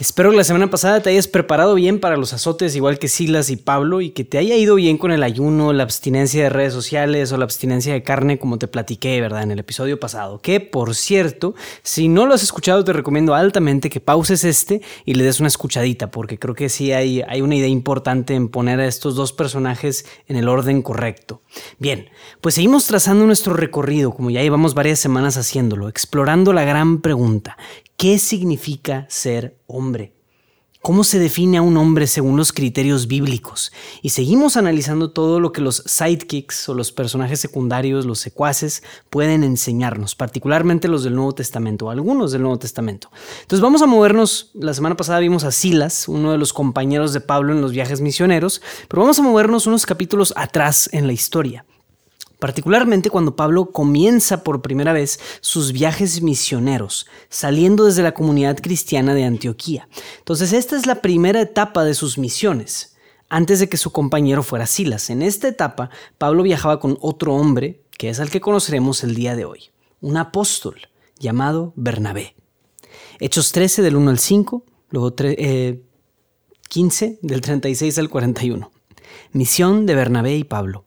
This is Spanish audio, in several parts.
Espero que la semana pasada te hayas preparado bien para los azotes, igual que Silas y Pablo, y que te haya ido bien con el ayuno, la abstinencia de redes sociales o la abstinencia de carne, como te platiqué, ¿verdad? En el episodio pasado. Que, por cierto, si no lo has escuchado, te recomiendo altamente que pauses este y le des una escuchadita, porque creo que sí hay, hay una idea importante en poner a estos dos personajes en el orden correcto. Bien, pues seguimos trazando nuestro recorrido, como ya llevamos varias semanas haciéndolo, explorando la gran pregunta. ¿Qué significa ser hombre? ¿Cómo se define a un hombre según los criterios bíblicos? Y seguimos analizando todo lo que los sidekicks o los personajes secundarios, los secuaces, pueden enseñarnos, particularmente los del Nuevo Testamento, algunos del Nuevo Testamento. Entonces vamos a movernos, la semana pasada vimos a Silas, uno de los compañeros de Pablo en los viajes misioneros, pero vamos a movernos unos capítulos atrás en la historia particularmente cuando Pablo comienza por primera vez sus viajes misioneros, saliendo desde la comunidad cristiana de Antioquía. Entonces esta es la primera etapa de sus misiones, antes de que su compañero fuera Silas. En esta etapa, Pablo viajaba con otro hombre, que es al que conoceremos el día de hoy, un apóstol llamado Bernabé. Hechos 13 del 1 al 5, luego 15 eh, del 36 al 41. Misión de Bernabé y Pablo.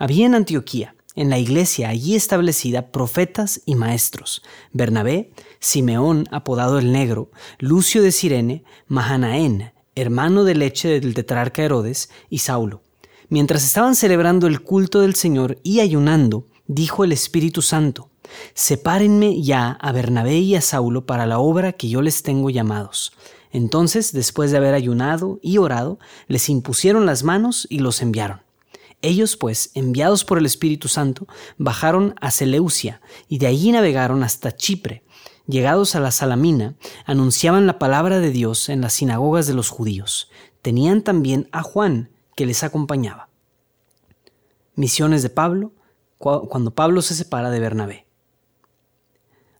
Había en Antioquía, en la iglesia allí establecida, profetas y maestros. Bernabé, Simeón, apodado el Negro, Lucio de Sirene, Mahanaén, hermano de leche del tetrarca Herodes, y Saulo. Mientras estaban celebrando el culto del Señor y ayunando, dijo el Espíritu Santo, Sepárenme ya a Bernabé y a Saulo para la obra que yo les tengo llamados. Entonces, después de haber ayunado y orado, les impusieron las manos y los enviaron. Ellos, pues, enviados por el Espíritu Santo, bajaron a Seleucia y de allí navegaron hasta Chipre. Llegados a la Salamina, anunciaban la palabra de Dios en las sinagogas de los judíos. Tenían también a Juan, que les acompañaba. Misiones de Pablo, cuando Pablo se separa de Bernabé.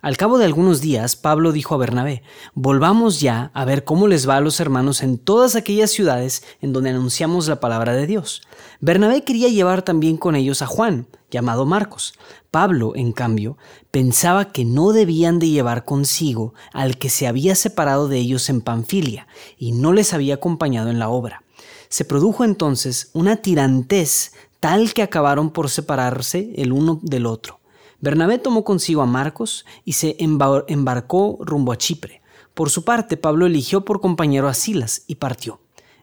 Al cabo de algunos días, Pablo dijo a Bernabé, volvamos ya a ver cómo les va a los hermanos en todas aquellas ciudades en donde anunciamos la palabra de Dios. Bernabé quería llevar también con ellos a Juan, llamado Marcos. Pablo, en cambio, pensaba que no debían de llevar consigo al que se había separado de ellos en Panfilia y no les había acompañado en la obra. Se produjo entonces una tirantez tal que acabaron por separarse el uno del otro. Bernabé tomó consigo a Marcos y se embarcó rumbo a Chipre. Por su parte, Pablo eligió por compañero a Silas y partió,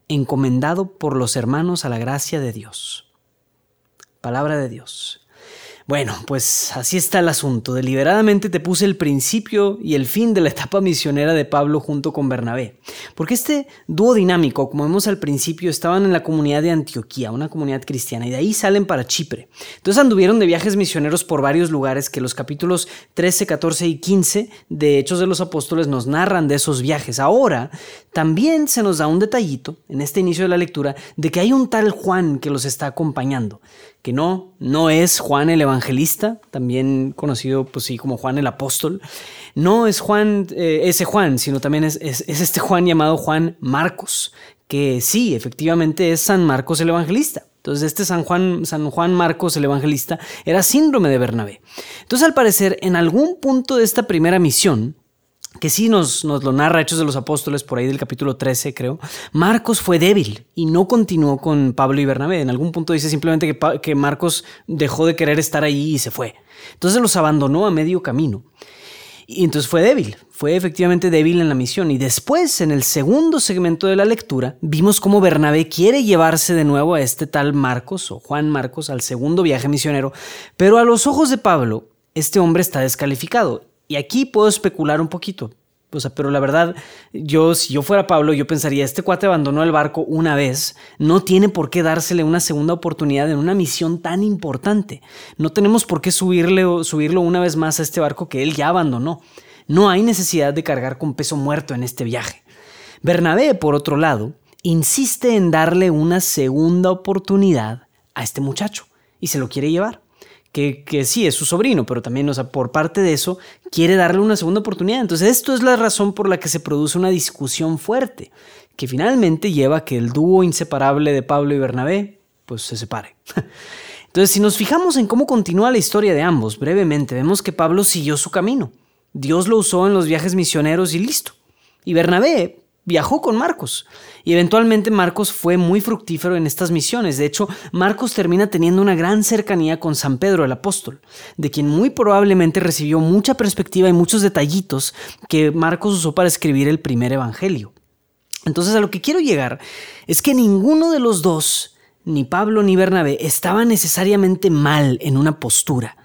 encomendado por los hermanos a la gracia de Dios. Palabra de Dios. Bueno, pues así está el asunto. Deliberadamente te puse el principio y el fin de la etapa misionera de Pablo junto con Bernabé. Porque este dúo dinámico, como vemos al principio, estaban en la comunidad de Antioquía, una comunidad cristiana, y de ahí salen para Chipre. Entonces anduvieron de viajes misioneros por varios lugares que los capítulos 13, 14 y 15 de Hechos de los Apóstoles nos narran de esos viajes. Ahora, también se nos da un detallito en este inicio de la lectura de que hay un tal Juan que los está acompañando que no, no es Juan el Evangelista, también conocido pues sí como Juan el Apóstol, no es Juan, eh, ese Juan, sino también es, este Juan llamado Juan Marcos, que sí, efectivamente es San Marcos el Evangelista. Entonces, este San Juan, San Juan Marcos el Evangelista era síndrome de Bernabé. Entonces, al parecer, en algún punto de esta primera misión, que sí nos, lo narra Hechos de los Apóstoles por ahí del capítulo 13, creo, Marcos fue débil y no continuó con Pablo y Bernabé. En algún punto dice simplemente que, que Marcos dejó de querer estar ahí y se fue. Entonces los abandonó a medio camino. Y entonces fue débil, fue efectivamente débil en la misión. Y después, en el segundo segmento de la lectura, vimos cómo Bernabé quiere llevarse de nuevo a este tal Marcos o Juan Marcos al segundo viaje misionero, pero a los ojos de Pablo, este hombre está descalificado y aquí puedo especular un poquito. O sea, pero la verdad, yo, si yo fuera Pablo, yo pensaría, este cuate abandonó el barco una vez, no tiene por qué dársele una segunda oportunidad en una misión tan importante. No tenemos por qué subirle, subirlo una vez más a este barco que él ya abandonó. No hay necesidad de cargar con peso muerto en este viaje. Bernabé, por otro lado, insiste en darle una segunda oportunidad a este muchacho y se lo quiere llevar. Que, que, sí es su sobrino, pero también, o sea, por parte de eso, quiere darle una segunda oportunidad. Entonces, esto es la razón por la que se produce una discusión fuerte, que finalmente lleva a que el dúo inseparable de Pablo y Bernabé, pues se separe. Entonces, si nos fijamos en cómo continúa la historia de ambos, brevemente, vemos que Pablo siguió su camino. Dios lo usó en los viajes misioneros y listo. Y Bernabé viajó con Marcos. Y eventualmente Marcos fue muy fructífero en estas misiones. De hecho, Marcos termina teniendo una gran cercanía con San Pedro el apóstol, de quien muy probablemente recibió mucha perspectiva y muchos detallitos que Marcos usó para escribir el primer evangelio. Entonces a lo que quiero llegar es que ninguno de los dos, ni Pablo ni Bernabé, estaba necesariamente mal en una postura.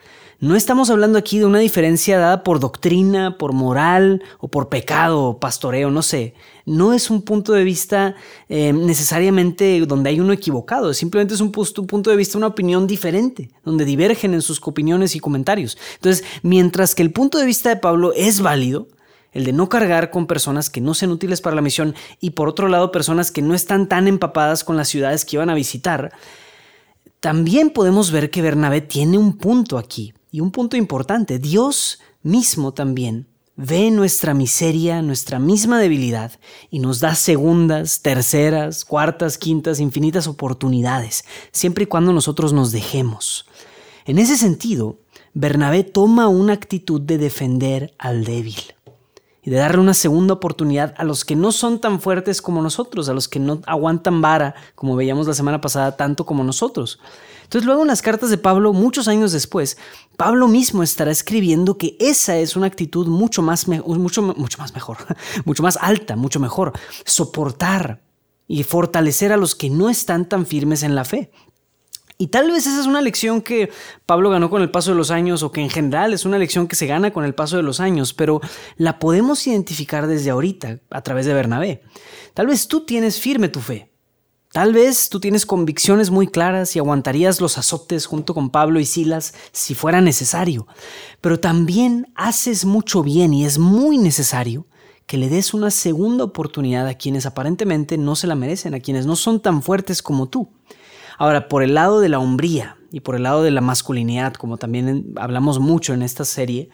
No estamos hablando aquí de una diferencia dada por doctrina, por moral o por pecado o pastoreo, no sé. No es un punto de vista eh, necesariamente donde hay uno equivocado, simplemente es un, un punto de vista, una opinión diferente, donde divergen en sus opiniones y comentarios. Entonces, mientras que el punto de vista de Pablo es válido, el de no cargar con personas que no sean útiles para la misión y por otro lado personas que no están tan empapadas con las ciudades que iban a visitar, también podemos ver que Bernabé tiene un punto aquí. Y un punto importante, Dios mismo también ve nuestra miseria, nuestra misma debilidad, y nos da segundas, terceras, cuartas, quintas, infinitas oportunidades, siempre y cuando nosotros nos dejemos. En ese sentido, Bernabé toma una actitud de defender al débil y de darle una segunda oportunidad a los que no son tan fuertes como nosotros, a los que no aguantan vara, como veíamos la semana pasada, tanto como nosotros. Entonces luego en las cartas de Pablo, muchos años después, Pablo mismo estará escribiendo que esa es una actitud mucho más, mucho, mucho más mejor, mucho más alta, mucho mejor. Soportar y fortalecer a los que no están tan firmes en la fe. Y tal vez esa es una lección que Pablo ganó con el paso de los años o que en general es una lección que se gana con el paso de los años, pero la podemos identificar desde ahorita a través de Bernabé. Tal vez tú tienes firme tu fe, Tal vez tú tienes convicciones muy claras y aguantarías los azotes junto con Pablo y Silas si fuera necesario, pero también haces mucho bien y es muy necesario que le des una segunda oportunidad a quienes aparentemente no se la merecen, a quienes no son tan fuertes como tú. Ahora, por el lado de la hombría y por el lado de la masculinidad, como también hablamos mucho en esta serie,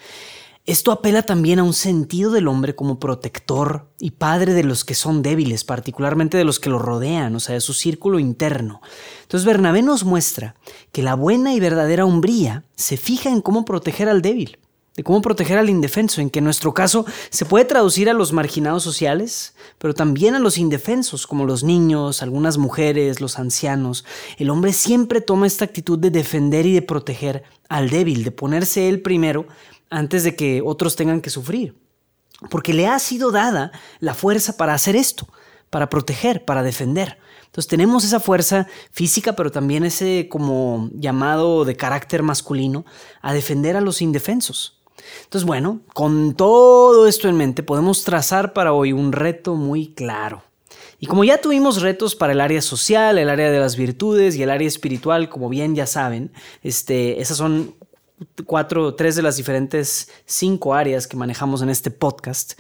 esto apela también a un sentido del hombre como protector y padre de los que son débiles, particularmente de los que lo rodean, o sea, de su círculo interno. Entonces Bernabé nos muestra que la buena y verdadera hombría se fija en cómo proteger al débil, de cómo proteger al indefenso, en que en nuestro caso se puede traducir a los marginados sociales, pero también a los indefensos, como los niños, algunas mujeres, los ancianos. El hombre siempre toma esta actitud de defender y de proteger al débil, de ponerse él primero antes de que otros tengan que sufrir. Porque le ha sido dada la fuerza para hacer esto, para proteger, para defender. Entonces tenemos esa fuerza física, pero también ese como llamado de carácter masculino a defender a los indefensos. Entonces, bueno, con todo esto en mente, podemos trazar para hoy un reto muy claro. Y como ya tuvimos retos para el área social, el área de las virtudes y el área espiritual, como bien ya saben, este, esas son cuatro, tres de las diferentes cinco áreas que manejamos en este podcast.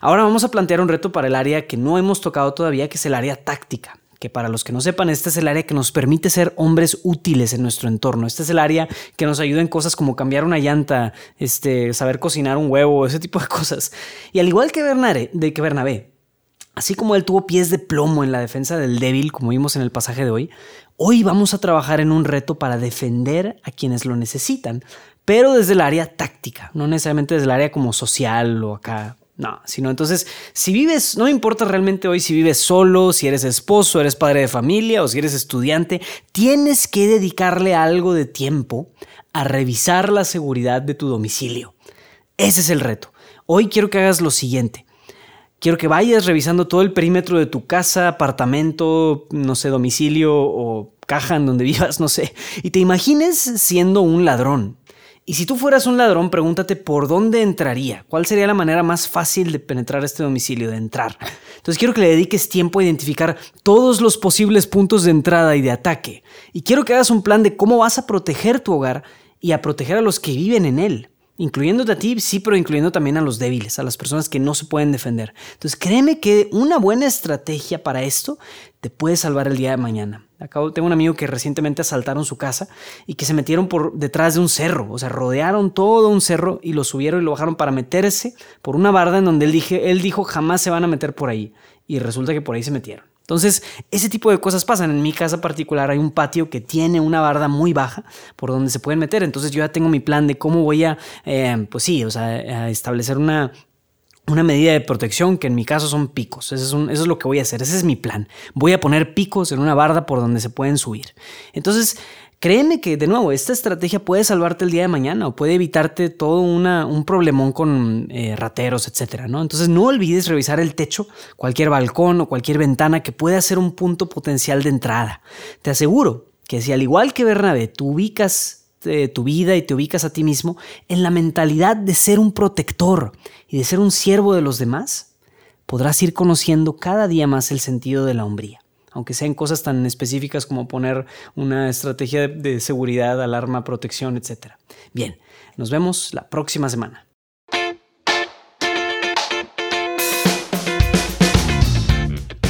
Ahora vamos a plantear un reto para el área que no hemos tocado todavía, que es el área táctica que para los que no sepan, este es el área que nos permite ser hombres útiles en nuestro entorno. Este es el área que nos ayuda en cosas como cambiar una llanta, este, saber cocinar un huevo, ese tipo de cosas. Y al igual que Bernabé, de que Bernabé, así como él tuvo pies de plomo en la defensa del débil, como vimos en el pasaje de hoy, hoy vamos a trabajar en un reto para defender a quienes lo necesitan, pero desde el área táctica, no necesariamente desde el área como social o acá. No, sino entonces, si vives, no importa realmente hoy si vives solo, si eres esposo, eres padre de familia o si eres estudiante, tienes que dedicarle algo de tiempo a revisar la seguridad de tu domicilio. Ese es el reto. Hoy quiero que hagas lo siguiente. Quiero que vayas revisando todo el perímetro de tu casa, apartamento, no sé, domicilio o caja en donde vivas, no sé, y te imagines siendo un ladrón y si tú fueras un ladrón, pregúntate por dónde entraría, cuál sería la manera más fácil de penetrar este domicilio, de entrar. Entonces quiero que le dediques tiempo a identificar todos los posibles puntos de entrada y de ataque. Y quiero que hagas un plan de cómo vas a proteger tu hogar y a proteger a los que viven en él. incluyéndote a ti, sí, pero incluyendo también a los débiles, a las personas que no se pueden defender. Entonces, créeme que una buena estrategia para esto te puede salvar el día de mañana. Acabo, tengo un amigo que recientemente asaltaron su casa y que se metieron por detrás de un cerro, o sea, rodearon todo un cerro y lo subieron y lo bajaron para meterse por una barda en donde él, dije, él dijo jamás se van a meter por ahí y resulta que por ahí se metieron. Entonces, ese tipo de cosas pasan. En mi casa particular hay un patio que tiene una barda muy baja por donde se pueden meter. Entonces, yo ya tengo mi plan de cómo voy a, eh, pues sí, o sea, establecer una, una medida de protección que en mi caso son picos. Eso es, es, lo que voy a hacer. Ese es mi plan. Voy a poner picos en una barda por donde se pueden subir. Entonces, Créeme que, de nuevo, esta estrategia puede salvarte el día de mañana o puede evitarte todo una, un problemón con eh, rateros, etcétera, ¿no? Entonces, no olvides revisar el techo, cualquier balcón o cualquier ventana que pueda ser un punto potencial de entrada. Te aseguro que si al igual que Bernabé, tú ubicas eh, tu vida y te ubicas a ti mismo en la mentalidad de ser un protector y de ser un siervo de los demás, podrás ir conociendo cada día más el sentido de la hombría aunque sean cosas tan específicas como poner una estrategia de seguridad, alarma, protección, etc. Bien, nos vemos la próxima semana.